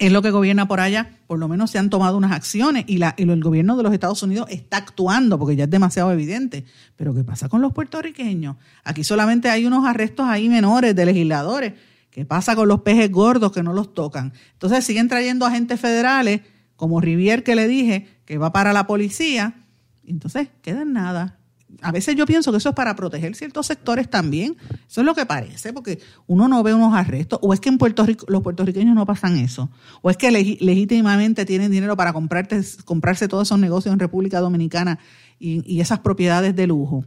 es lo que gobierna por allá, por lo menos se han tomado unas acciones y, la, y el gobierno de los Estados Unidos está actuando porque ya es demasiado evidente. Pero ¿qué pasa con los puertorriqueños? Aquí solamente hay unos arrestos ahí menores de legisladores ¿Qué pasa con los peces gordos que no los tocan? Entonces siguen trayendo agentes federales, como Rivier que le dije, que va para la policía, entonces queda en nada. A veces yo pienso que eso es para proteger ciertos sectores también. Eso es lo que parece, porque uno no ve unos arrestos. O es que en Puerto Rico los puertorriqueños no pasan eso. O es que legítimamente tienen dinero para comprarse todos esos negocios en República Dominicana y esas propiedades de lujo.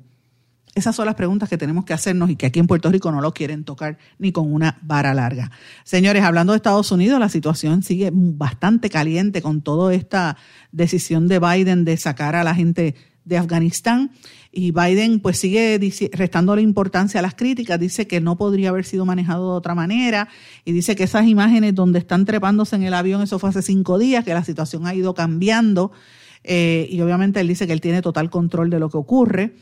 Esas son las preguntas que tenemos que hacernos y que aquí en Puerto Rico no lo quieren tocar ni con una vara larga. Señores, hablando de Estados Unidos, la situación sigue bastante caliente con toda esta decisión de Biden de sacar a la gente de Afganistán. Y Biden pues sigue restando la importancia a las críticas, dice que no podría haber sido manejado de otra manera. Y dice que esas imágenes donde están trepándose en el avión, eso fue hace cinco días, que la situación ha ido cambiando. Eh, y obviamente él dice que él tiene total control de lo que ocurre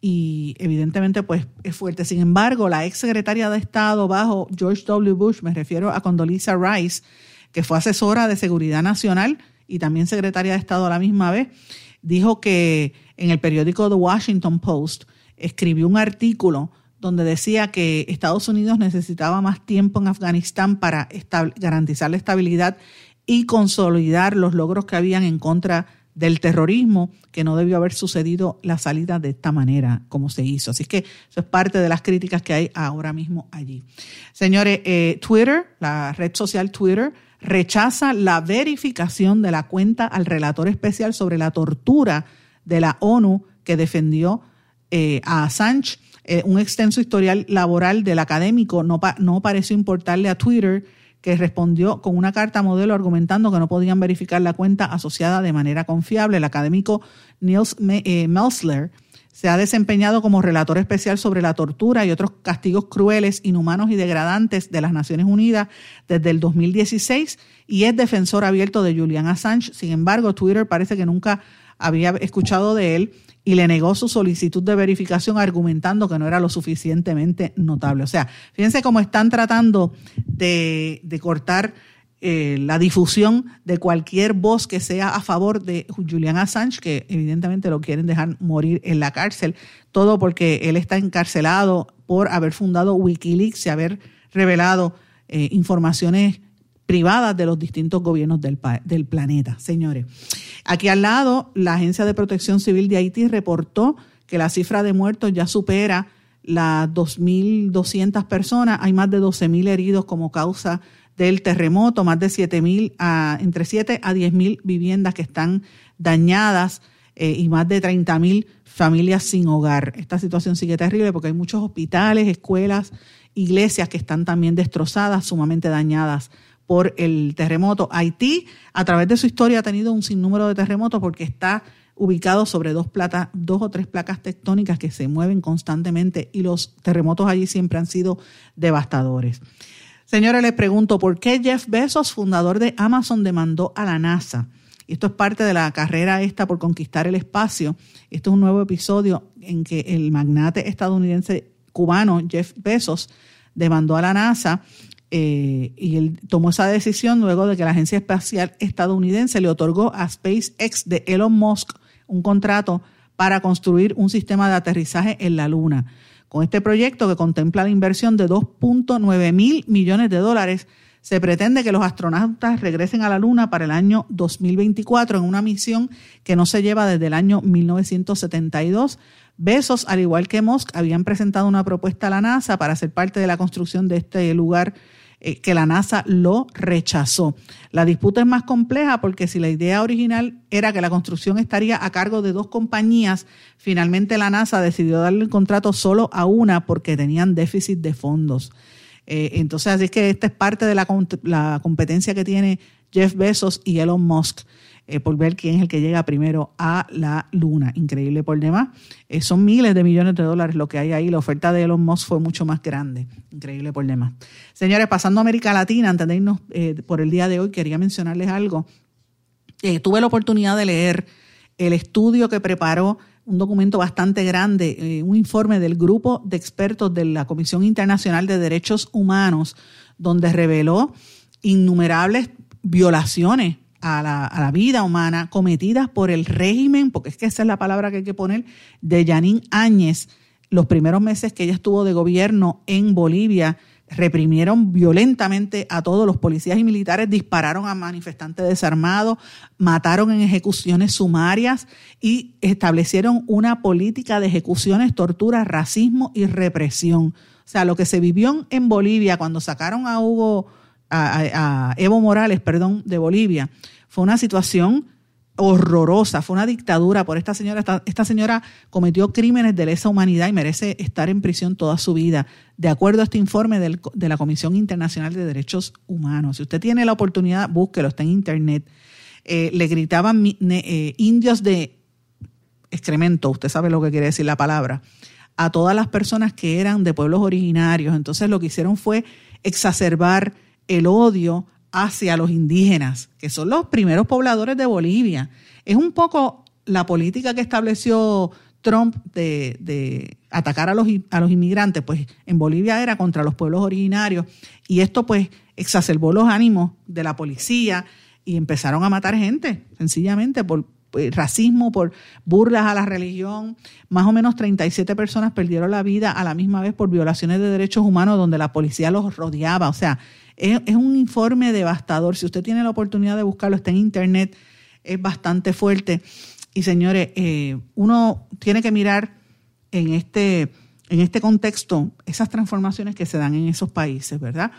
y evidentemente pues es fuerte. Sin embargo, la ex secretaria de Estado bajo George W. Bush, me refiero a Condoleezza Rice, que fue asesora de Seguridad Nacional y también secretaria de Estado a la misma vez, dijo que en el periódico The Washington Post escribió un artículo donde decía que Estados Unidos necesitaba más tiempo en Afganistán para garantizar la estabilidad y consolidar los logros que habían en contra del terrorismo, que no debió haber sucedido la salida de esta manera como se hizo. Así que eso es parte de las críticas que hay ahora mismo allí. Señores, eh, Twitter, la red social Twitter, rechaza la verificación de la cuenta al relator especial sobre la tortura de la ONU que defendió eh, a Assange. Eh, un extenso historial laboral del académico no, no pareció importarle a Twitter que respondió con una carta modelo argumentando que no podían verificar la cuenta asociada de manera confiable. El académico Niels eh, Melsler se ha desempeñado como relator especial sobre la tortura y otros castigos crueles, inhumanos y degradantes de las Naciones Unidas desde el 2016 y es defensor abierto de Julian Assange. Sin embargo, Twitter parece que nunca había escuchado de él y le negó su solicitud de verificación argumentando que no era lo suficientemente notable. O sea, fíjense cómo están tratando de, de cortar eh, la difusión de cualquier voz que sea a favor de Julian Assange, que evidentemente lo quieren dejar morir en la cárcel, todo porque él está encarcelado por haber fundado Wikileaks y haber revelado eh, informaciones privadas de los distintos gobiernos del, planeta, señores. Aquí al lado, la Agencia de Protección Civil de Haití reportó que la cifra de muertos ya supera las 2.200 personas. Hay más de 12.000 heridos como causa del terremoto, más de 7 mil, entre 7 a 10 mil viviendas que están dañadas eh, y más de 30 mil familias sin hogar. Esta situación sigue terrible porque hay muchos hospitales, escuelas, iglesias que están también destrozadas, sumamente dañadas por el terremoto. Haití, a través de su historia, ha tenido un sinnúmero de terremotos porque está ubicado sobre dos, plata, dos o tres placas tectónicas que se mueven constantemente y los terremotos allí siempre han sido devastadores. Señores, les pregunto, ¿por qué Jeff Bezos, fundador de Amazon, demandó a la NASA? Esto es parte de la carrera esta por conquistar el espacio. Esto es un nuevo episodio en que el magnate estadounidense cubano Jeff Bezos demandó a la NASA eh, y él tomó esa decisión luego de que la Agencia Espacial Estadounidense le otorgó a SpaceX de Elon Musk un contrato para construir un sistema de aterrizaje en la Luna. Con este proyecto que contempla la inversión de 2.9 mil millones de dólares, se pretende que los astronautas regresen a la Luna para el año 2024 en una misión que no se lleva desde el año 1972. Besos, al igual que Musk, habían presentado una propuesta a la NASA para ser parte de la construcción de este lugar eh, que la NASA lo rechazó. La disputa es más compleja porque si la idea original era que la construcción estaría a cargo de dos compañías, finalmente la NASA decidió darle el contrato solo a una porque tenían déficit de fondos. Eh, entonces, así es que esta es parte de la, la competencia que tiene Jeff Bezos y Elon Musk. Eh, por ver quién es el que llega primero a la luna. Increíble por demás. Eh, son miles de millones de dólares lo que hay ahí. La oferta de Elon Musk fue mucho más grande. Increíble por demás. Señores, pasando a América Latina, antes por el día de hoy, quería mencionarles algo. tuve la oportunidad de leer el estudio que preparó un documento bastante grande, un informe del grupo de expertos de la Comisión Internacional de Derechos Humanos, donde reveló innumerables violaciones a la, vida humana cometidas por el régimen, porque es que esa es la palabra que hay que poner, de Janine Áñez, los primeros meses que ella estuvo de gobierno en Bolivia, reprimieron violentamente a todos los policías y militares, dispararon a manifestantes desarmados, mataron en ejecuciones sumarias y establecieron una política de ejecuciones, tortura, racismo y represión. O sea, lo que se vivió en Bolivia cuando sacaron a Hugo a, Evo Morales, perdón, de Bolivia, fue una situación horrorosa, fue una dictadura por esta señora. Esta, señora cometió crímenes de lesa humanidad y merece estar en prisión toda su vida, de acuerdo a este informe de la Comisión Internacional de Derechos Humanos. Si usted tiene la oportunidad, búsquelo, está en internet. Eh, le gritaban eh, indios de excremento, usted sabe lo que quiere decir la palabra, a todas las personas que eran de pueblos originarios. Entonces lo que hicieron fue exacerbar el odio hacia los indígenas, que son los primeros pobladores de Bolivia. Es un poco la política que estableció Trump de, atacar a los, a los inmigrantes, pues en Bolivia era contra los pueblos originarios y esto pues exacerbó los ánimos de la policía y empezaron a matar gente, sencillamente por, por racismo, por burlas a la religión. Más o menos 37 personas perdieron la vida a la misma vez por violaciones de derechos humanos donde la policía los rodeaba. O sea, es, un informe devastador. Si usted tiene la oportunidad de buscarlo, está en internet, es bastante fuerte. Y señores, eh, uno tiene que mirar en este, en este contexto esas transformaciones que se dan en esos países, ¿verdad?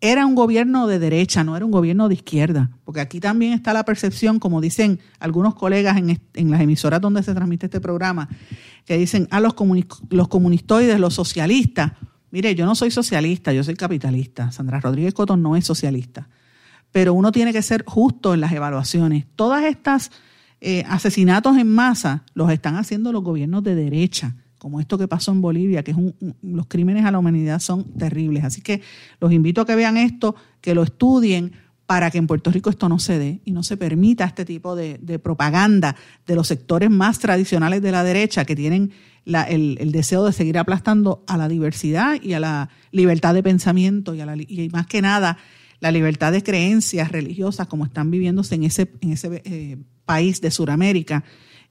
Era un gobierno de derecha, no era un gobierno de izquierda, porque aquí también está la percepción, como dicen algunos colegas en, en las emisoras donde se transmite este programa, que dicen, a ah, los, los comunistoides, los socialistas, Mire, yo no soy socialista, yo soy capitalista. Sandra Rodríguez Coto no es socialista. Pero uno tiene que ser justo en las evaluaciones. Todas estas eh, asesinatos en masa los están haciendo los gobiernos de derecha, como esto que pasó en Bolivia, que es los crímenes a la humanidad son terribles. Así que los invito a que vean esto, que lo estudien para que en Puerto Rico esto no se dé y no se permita este tipo de, propaganda de los sectores más tradicionales de la derecha que tienen el, deseo de seguir aplastando a la diversidad y a la libertad de pensamiento y, a la, y más que nada la libertad de creencias religiosas como están viviéndose en ese, en ese eh, país de Sudamérica.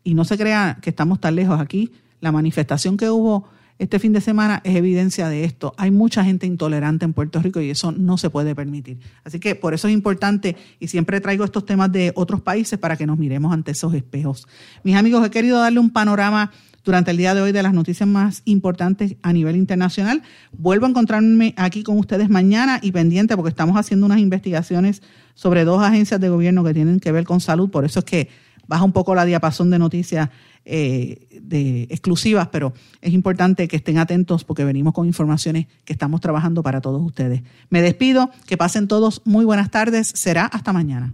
Y no se crea que estamos tan lejos aquí. La manifestación que hubo este fin de semana es evidencia de esto. Hay mucha gente intolerante en Puerto Rico y eso no se puede permitir. Así que por eso es importante y siempre traigo estos temas de otros países para que nos miremos ante esos espejos. Mis amigos, he querido darle un panorama durante el día de hoy de las noticias más importantes a nivel internacional. Vuelvo a encontrarme aquí con ustedes mañana y pendiente porque estamos haciendo unas investigaciones sobre dos agencias de gobierno que tienen que ver con salud. Por eso es que baja un poco la diapasón de noticias eh, de exclusivas, pero es importante que estén atentos porque venimos con informaciones que estamos trabajando para todos ustedes. Me despido, que pasen todos muy buenas tardes, será hasta mañana.